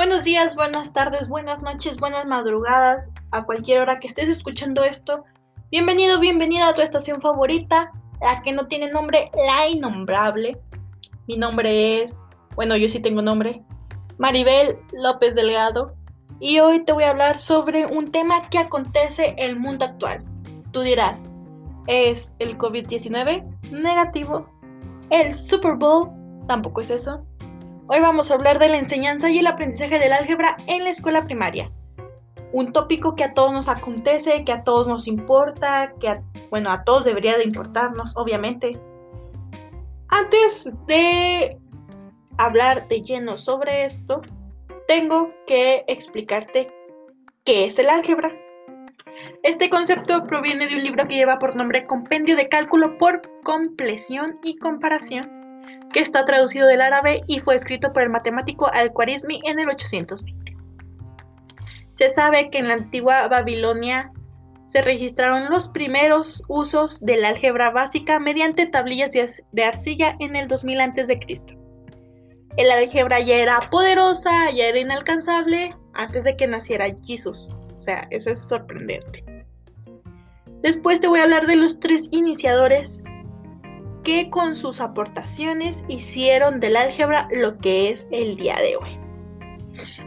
Buenos días, buenas tardes, buenas noches, buenas madrugadas, a cualquier hora que estés escuchando esto. Bienvenido, bienvenida a tu estación favorita, la que no tiene nombre, la innombrable. Mi nombre es, bueno, yo sí tengo nombre, Maribel López Delgado. Y hoy te voy a hablar sobre un tema que acontece en el mundo actual. Tú dirás, ¿es el COVID-19 negativo? ¿El Super Bowl? Tampoco es eso. Hoy vamos a hablar de la enseñanza y el aprendizaje del álgebra en la escuela primaria. Un tópico que a todos nos acontece, que a todos nos importa, que a, bueno, a todos debería de importarnos, obviamente. Antes de hablar de lleno sobre esto, tengo que explicarte qué es el álgebra. Este concepto proviene de un libro que lleva por nombre Compendio de Cálculo por Compleción y Comparación que está traducido del árabe y fue escrito por el matemático Al-Khwarizmi en el 820. Se sabe que en la antigua Babilonia se registraron los primeros usos del álgebra básica mediante tablillas de arcilla en el 2000 a.C. El álgebra ya era poderosa, ya era inalcanzable antes de que naciera Jesús. O sea, eso es sorprendente. Después te voy a hablar de los tres iniciadores que con sus aportaciones hicieron del álgebra lo que es el día de hoy.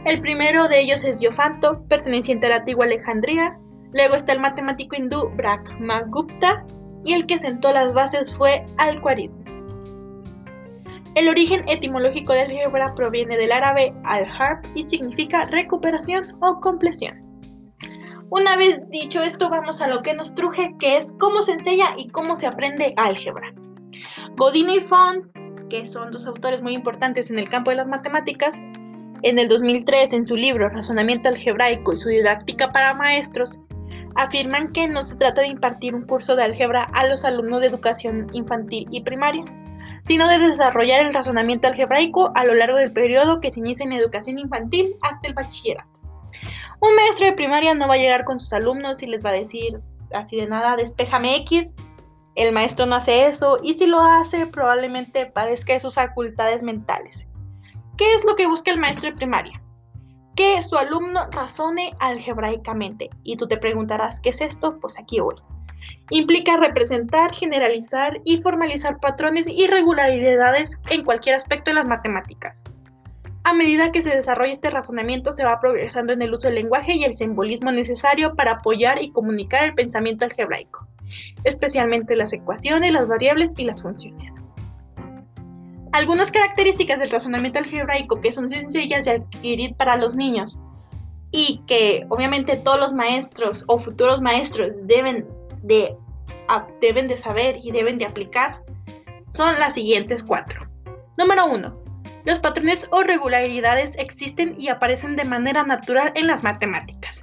El primero de ellos es Diofanto, perteneciente a la antigua Alejandría. Luego está el matemático hindú Brahmagupta y el que sentó las bases fue Al-Khwarizmi. El origen etimológico del álgebra proviene del árabe al-harb y significa recuperación o compleción. Una vez dicho esto, vamos a lo que nos truje, que es cómo se enseña y cómo se aprende álgebra. Godino y Font, que son dos autores muy importantes en el campo de las matemáticas, en el 2003 en su libro Razonamiento algebraico y su didáctica para maestros, afirman que no se trata de impartir un curso de álgebra a los alumnos de educación infantil y primaria, sino de desarrollar el razonamiento algebraico a lo largo del periodo que se inicia en educación infantil hasta el bachillerato. Un maestro de primaria no va a llegar con sus alumnos y les va a decir así de nada, despéjame X, el maestro no hace eso y si lo hace probablemente padezca de sus facultades mentales. ¿Qué es lo que busca el maestro de primaria? Que su alumno razone algebraicamente. Y tú te preguntarás, ¿qué es esto? Pues aquí voy. Implica representar, generalizar y formalizar patrones y regularidades en cualquier aspecto de las matemáticas. A medida que se desarrolla este razonamiento, se va progresando en el uso del lenguaje y el simbolismo necesario para apoyar y comunicar el pensamiento algebraico especialmente las ecuaciones, las variables y las funciones. Algunas características del razonamiento algebraico que son sencillas de adquirir para los niños y que obviamente todos los maestros o futuros maestros deben de, deben de saber y deben de aplicar son las siguientes cuatro. Número uno, Los patrones o regularidades existen y aparecen de manera natural en las matemáticas.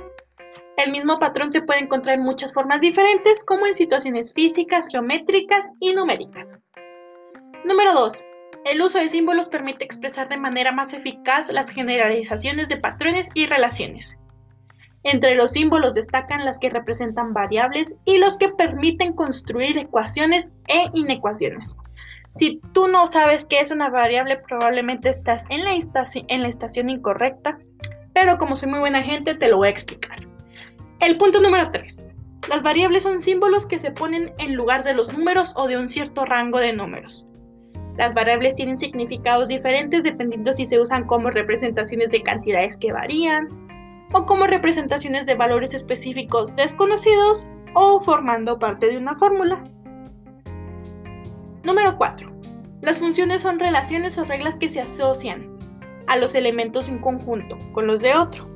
El mismo patrón se puede encontrar en muchas formas diferentes, como en situaciones físicas, geométricas y numéricas. Número 2. El uso de símbolos permite expresar de manera más eficaz las generalizaciones de patrones y relaciones. Entre los símbolos destacan las que representan variables y los que permiten construir ecuaciones e inecuaciones. Si tú no sabes qué es una variable, probablemente estás en la, estación incorrecta, pero como soy muy buena gente, te lo voy a explicar. El punto número 3. Las variables son símbolos que se ponen en lugar de los números o de un cierto rango de números. Las variables tienen significados diferentes dependiendo si se usan como representaciones de cantidades que varían o como representaciones de valores específicos desconocidos o formando parte de una fórmula. Número 4. Las funciones son relaciones o reglas que se asocian a los elementos de un conjunto con los de otro.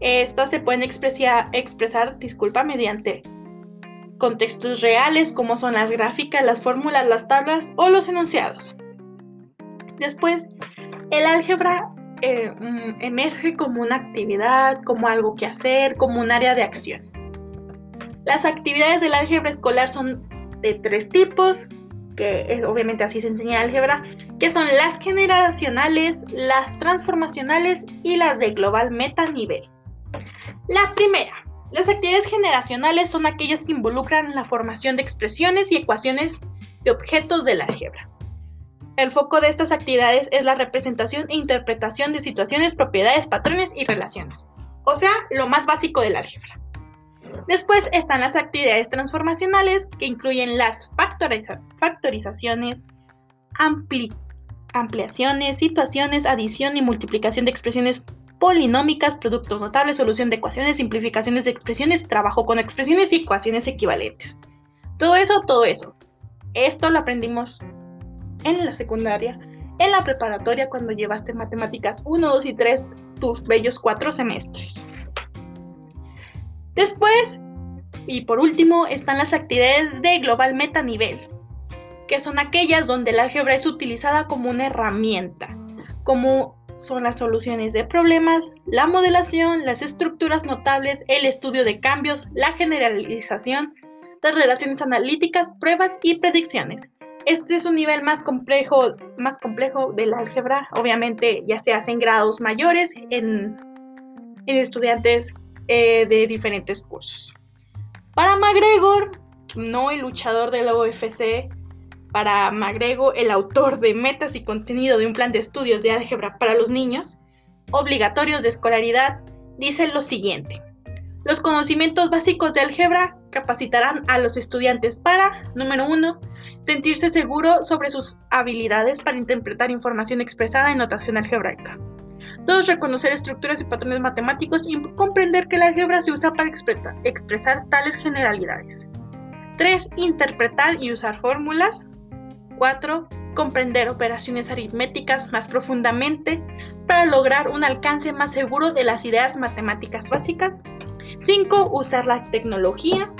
Estas se pueden expresar, disculpa, mediante contextos reales como son las gráficas, las fórmulas, las tablas o los enunciados. Después, el álgebra eh, mm, emerge como una actividad, como algo que hacer, como un área de acción. Las actividades del álgebra escolar son de tres tipos, que obviamente así se enseña álgebra, que son las generacionales, las transformacionales y las de global meta nivel. La primera, las actividades generacionales son aquellas que involucran la formación de expresiones y ecuaciones de objetos del álgebra. El foco de estas actividades es la representación e interpretación de situaciones, propiedades, patrones y relaciones. O sea, lo más básico del álgebra. Después están las actividades transformacionales que incluyen las factorizaciones, ampliaciones, situaciones, adición y multiplicación de expresiones polinómicas, productos notables, solución de ecuaciones, simplificaciones de expresiones, trabajo con expresiones y ecuaciones equivalentes. Todo eso, todo eso. Esto lo aprendimos en la secundaria, en la preparatoria cuando llevaste matemáticas 1, 2 y 3, tus bellos cuatro semestres. Después, y por último, están las actividades de global metanivel, que son aquellas donde el álgebra es utilizada como una herramienta, como son las soluciones de problemas, la modelación, las estructuras notables, el estudio de cambios, la generalización, las relaciones analíticas, pruebas y predicciones. Este es un nivel más complejo, más complejo del álgebra. Obviamente ya se hacen grados mayores en, en estudiantes eh, de diferentes cursos. Para MacGregor, no el luchador de la OFC, para MacGregor, el autor de metas y contenido de un plan de estudios de álgebra para los niños, obligatorios de escolaridad, dice lo siguiente. Los conocimientos básicos de álgebra capacitarán a los estudiantes para, número uno, sentirse seguro sobre sus habilidades para interpretar información expresada en notación algebraica. 2. Reconocer estructuras y patrones matemáticos y comprender que el álgebra se usa para expresar tales generalidades. 3. Interpretar y usar fórmulas. 4. Comprender operaciones aritméticas más profundamente para lograr un alcance más seguro de las ideas matemáticas básicas. 5. Usar la tecnología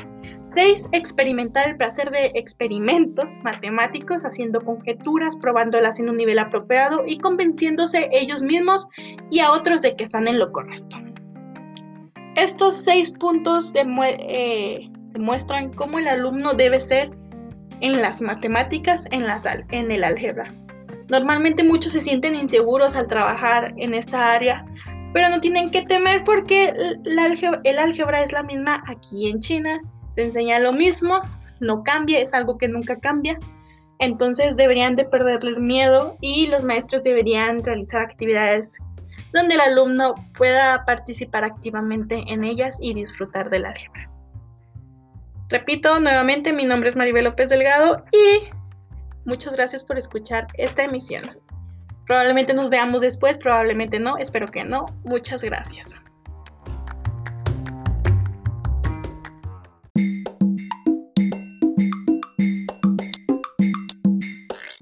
6. Experimentar el placer de experimentos matemáticos, haciendo conjeturas, probándolas en un nivel apropiado y convenciéndose ellos mismos y a otros de que están en lo correcto. Estos seis puntos eh, demuestran cómo el alumno debe ser en las matemáticas, en, en el álgebra. Normalmente muchos se sienten inseguros al trabajar en esta área, pero no tienen que temer porque el álgebra es la misma aquí en China te enseña lo mismo, no cambia, es algo que nunca cambia. Entonces deberían de perderle el miedo y los maestros deberían realizar actividades donde el alumno pueda participar activamente en ellas y disfrutar del álgebra. Repito nuevamente, mi nombre es Maribel López Delgado y muchas gracias por escuchar esta emisión. Probablemente nos veamos después, probablemente no, espero que no. Muchas gracias.